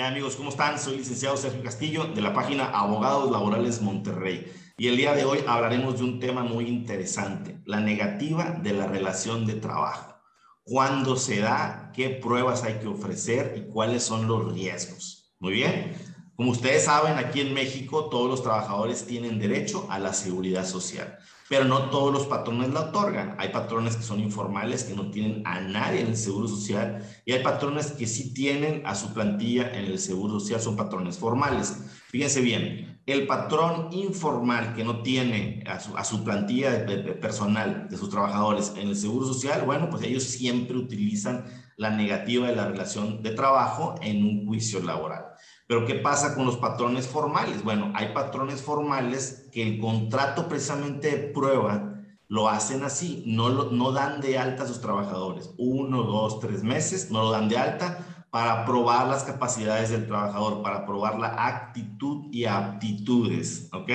¿Qué amigos? ¿Cómo están? Soy licenciado Sergio Castillo de la página Abogados Laborales Monterrey. Y el día de hoy hablaremos de un tema muy interesante, la negativa de la relación de trabajo. ¿Cuándo se da? ¿Qué pruebas hay que ofrecer? ¿Y cuáles son los riesgos? Muy bien. Como ustedes saben, aquí en México todos los trabajadores tienen derecho a la seguridad social pero no todos los patrones la otorgan. Hay patrones que son informales, que no tienen a nadie en el Seguro Social, y hay patrones que sí tienen a su plantilla en el Seguro Social, son patrones formales. Fíjense bien, el patrón informal que no tiene a su, plantilla personal de sus trabajadores en el Seguro Social, bueno, pues ellos siempre utilizan la negativa de la relación de trabajo en un juicio laboral. Pero ¿qué pasa con los patrones formales? Bueno, hay patrones formales que el contrato precisamente de prueba lo hacen así, no, no dan de alta a sus trabajadores. Uno, dos, tres meses, no lo dan de alta para probar las capacidades del trabajador, para probar la actitud y aptitudes, ¿ok?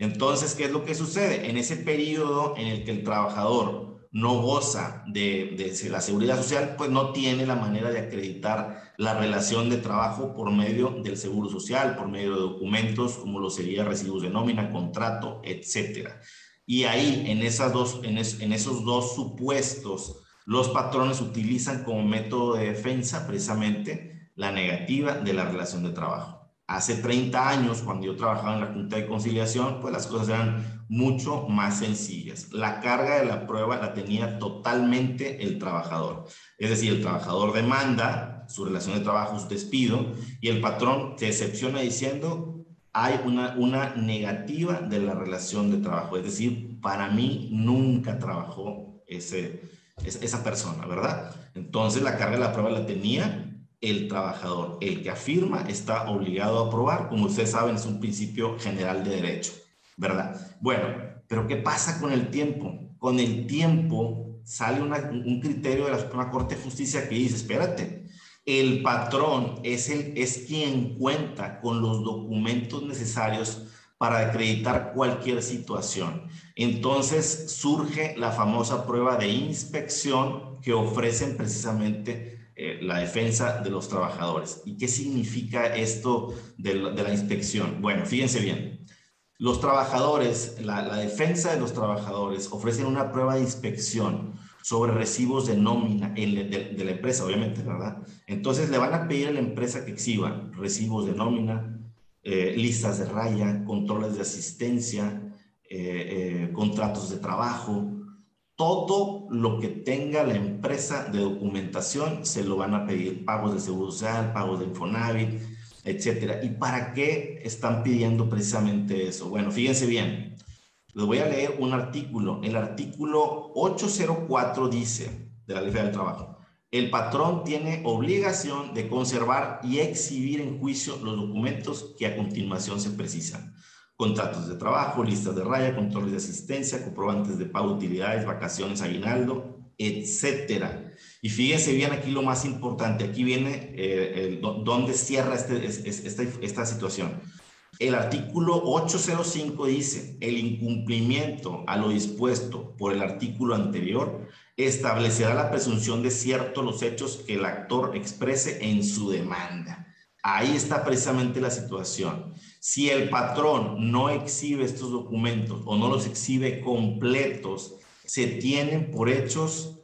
Entonces, ¿qué es lo que sucede? En ese periodo en el que el trabajador no goza de, la seguridad social, pues no tiene la manera de acreditar la relación de trabajo por medio del seguro social, por medio de documentos como lo sería recibos de nómina, contrato, etcétera. Y ahí, en, esas dos, en, en esos dos supuestos, los patrones utilizan como método de defensa precisamente la negativa de la relación de trabajo. Hace 30 años, cuando yo trabajaba en la Junta de Conciliación, pues las cosas eran mucho más sencillas. La carga de la prueba la tenía totalmente el trabajador. Es decir, el trabajador demanda su relación de trabajo, su despido, y el patrón se excepciona diciendo, hay una, una negativa de la relación de trabajo. Es decir, para mí nunca trabajó ese, esa persona, ¿verdad? Entonces la carga de la prueba la tenía el trabajador. El que afirma está obligado a aprobar, como ustedes saben, es un principio general de derecho, ¿verdad? Bueno, pero ¿qué pasa con el tiempo? Con el tiempo sale un criterio de la Suprema Corte de Justicia que dice, espérate, el patrón es, el, es quien cuenta con los documentos necesarios para acreditar cualquier situación. Entonces surge la famosa prueba de inspección que ofrecen precisamente eh, la defensa de los trabajadores. ¿Y qué significa esto de la, inspección? Bueno, fíjense bien. Los trabajadores, la, defensa de los trabajadores ofrecen una prueba de inspección sobre recibos de nómina de, la empresa, obviamente, ¿verdad? Entonces le van a pedir a la empresa que exhiba recibos de nómina, eh, listas de raya, controles de asistencia, eh, contratos de trabajo, todo lo que tenga la empresa de documentación se lo van a pedir, pagos de seguro social, pagos de Infonavit, etcétera. ¿Y para qué están pidiendo precisamente eso? Bueno, fíjense bien. Les voy a leer un artículo. El artículo 804 dice de la Ley Federal del Trabajo. El patrón tiene obligación de conservar y exhibir en juicio los documentos que a continuación se precisan contratos de trabajo, listas de raya, controles de asistencia, comprobantes de pago de utilidades, vacaciones, aguinaldo, etcétera. Y fíjense bien aquí lo más importante, aquí viene eh, cierra este, esta, esta situación. El artículo 805 dice, el incumplimiento a lo dispuesto por el artículo anterior establecerá la presunción de cierto los hechos que el actor exprese en su demanda. Ahí está precisamente la situación. Si el patrón no exhibe estos documentos o no los exhibe completos, se tienen por hechos,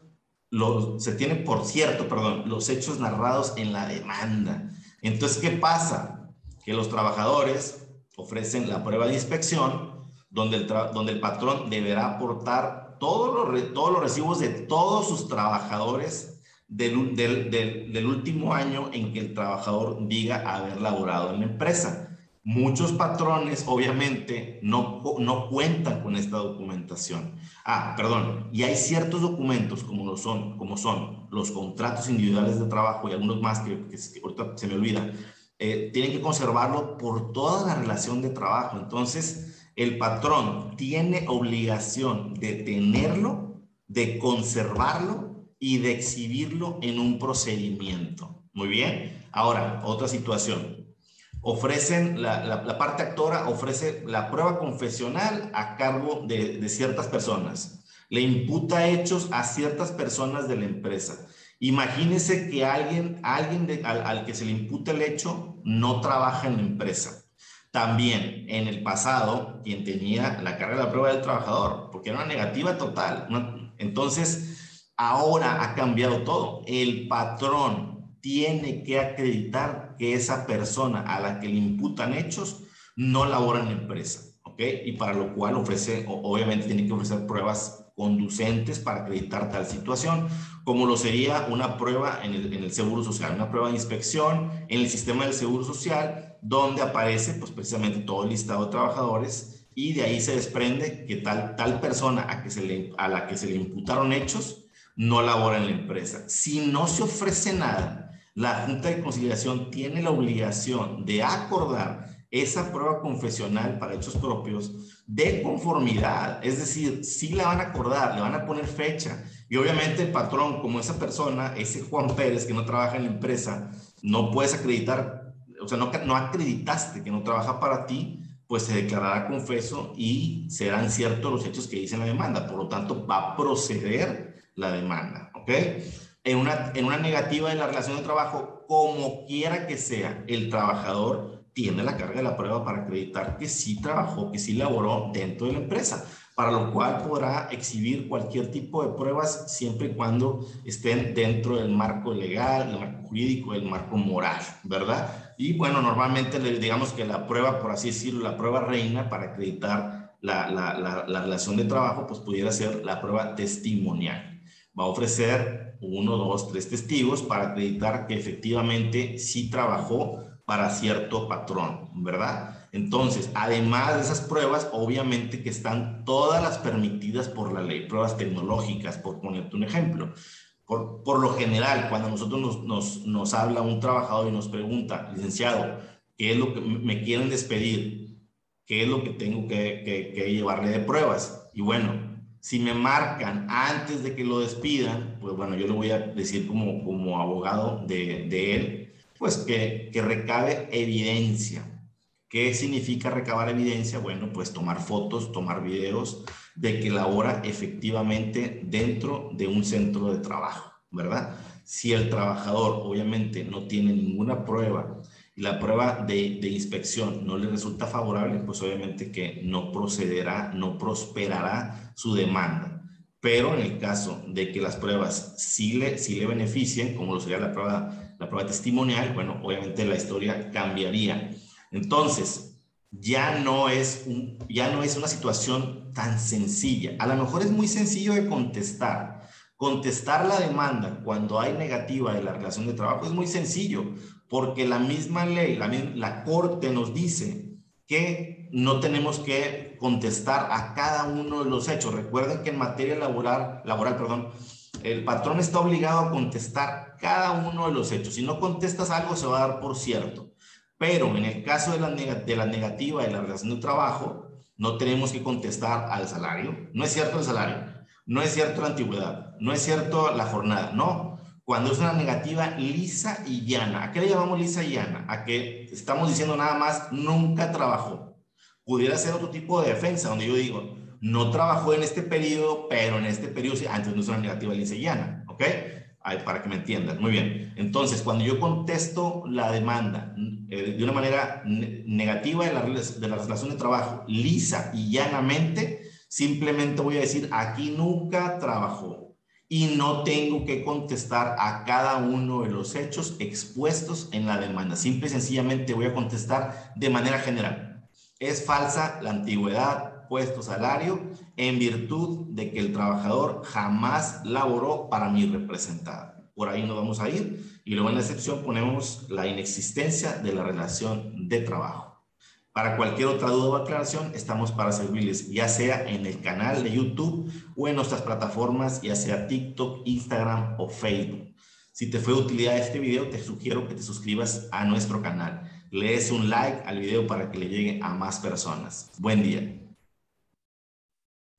los, se tienen por cierto, perdón, los hechos narrados en la demanda. Entonces, ¿qué pasa? Que los trabajadores ofrecen la prueba de inspección, donde el, patrón deberá aportar todos los recibos de todos sus trabajadores del, del, del último año en que el trabajador diga haber laborado en la empresa. Muchos patrones, obviamente, no, no cuentan con esta documentación. Ah, perdón, y hay ciertos documentos como, lo son, como son los contratos individuales de trabajo y algunos más que, ahorita se me olvidan, eh, tienen que conservarlo por toda la relación de trabajo. Entonces, el patrón tiene obligación de tenerlo, de conservarlo y de exhibirlo en un procedimiento. Muy bien. Ahora, otra situación ofrecen, la, parte actora ofrece la prueba confesional a cargo de, ciertas personas. Le imputa hechos a ciertas personas de la empresa. Imagínese que alguien, alguien al, al, que se le imputa el hecho no trabaja en la empresa. También en el pasado, quien tenía la carga de la prueba del trabajador, porque era una negativa total. Entonces, ahora ha cambiado todo. El patrón tiene que acreditar que esa persona a la que le imputan hechos no labora en la empresa. ¿Ok? Y para lo cual ofrece, obviamente tiene que ofrecer pruebas conducentes para acreditar tal situación, como lo sería una prueba en el, en el, Seguro Social, una prueba de inspección en el sistema del Seguro Social, donde aparece pues precisamente todo el listado de trabajadores y de ahí se desprende que tal, tal persona a, la que se le imputaron hechos no labora en la empresa. Si no se ofrece nada, la Junta de Conciliación tiene la obligación de acordar esa prueba confesional para hechos propios de conformidad. Es decir, sí la van a acordar, le van a poner fecha. Y obviamente el patrón, como esa persona, ese Juan Pérez que no trabaja en la empresa, no puedes acreditar, o sea, no, no acreditaste que no trabaja para ti, pues se declarará confeso y serán ciertos los hechos que dice la demanda. Por lo tanto, va a proceder la demanda. ¿Ok? En una, en una negativa de la relación de trabajo, como quiera que sea, el trabajador tiene la carga de la prueba para acreditar que sí trabajó, que sí laboró dentro de la empresa, para lo cual podrá exhibir cualquier tipo de pruebas siempre y cuando estén dentro del marco legal, el marco jurídico, el marco moral, ¿verdad? Y bueno, normalmente digamos que la prueba, por así decirlo, la prueba reina para acreditar la, la, la relación de trabajo, pues pudiera ser la prueba testimonial. A ofrecer uno, dos, tres testigos para acreditar que efectivamente sí trabajó para cierto patrón, ¿verdad? Entonces, además de esas pruebas, obviamente que están todas las permitidas por la ley, pruebas tecnológicas, por ponerte un ejemplo. Por, por lo general, cuando nosotros nos, nos, nos, habla un trabajador y nos pregunta, licenciado, ¿qué es lo que me quieren despedir? ¿Qué es lo que tengo que, que llevarle de pruebas? Y bueno, si me marcan antes de que lo despidan, pues bueno, yo le voy a decir como, como abogado de, de él, pues que, que recabe evidencia. ¿Qué significa recabar evidencia? Bueno, pues tomar fotos, tomar videos de que labora efectivamente dentro de un centro de trabajo, ¿verdad? Si el trabajador obviamente no tiene ninguna prueba la prueba de, inspección no le resulta favorable, pues obviamente que no procederá, no prosperará su demanda. Pero en el caso de que las pruebas sí le, sí le beneficien, como lo sería la prueba la prueba testimonial, bueno, obviamente la historia cambiaría. Entonces, ya no es, ya no es una situación tan sencilla. A lo mejor es muy sencillo de contestar. Contestar la demanda cuando hay negativa de la relación de trabajo es muy sencillo, porque la misma ley, la, la Corte nos dice que no tenemos que contestar a cada uno de los hechos. Recuerden que en materia laboral, laboral perdón, el patrón está obligado a contestar cada uno de los hechos. Si no contestas algo, se va a dar por cierto. Pero en el caso de la, de la negativa de la relación de trabajo, no tenemos que contestar al salario. No es cierto el salario, no es cierto la antigüedad, no es cierto la jornada, no. Cuando es una negativa lisa y llana, ¿a qué le llamamos lisa y llana? A que estamos diciendo nada más, nunca trabajó. Pudiera ser otro tipo de defensa, donde yo digo, no trabajó en este periodo, pero en este periodo antes no es una negativa licenciana, ¿ok? para que me entiendan. Muy bien. Entonces, cuando yo contesto la demanda eh, de una manera negativa de la relación de trabajo, lisa y llanamente, simplemente voy a decir, aquí nunca trabajó y no tengo que contestar a cada uno de los hechos expuestos en la demanda. Simple y sencillamente voy a contestar de manera general. Es falsa la antigüedad, puesto salario en virtud de que el trabajador jamás laboró para mi representado. Por ahí nos vamos a ir y luego en la excepción ponemos la inexistencia de la relación de trabajo. Para cualquier otra duda o aclaración, estamos para servirles, ya sea en el canal de YouTube o en nuestras plataformas, ya sea TikTok, Instagram o Facebook. Si te fue de utilidad este video, te sugiero que te suscribas a nuestro canal. Le des un like al video para que le llegue a más personas. Buen día.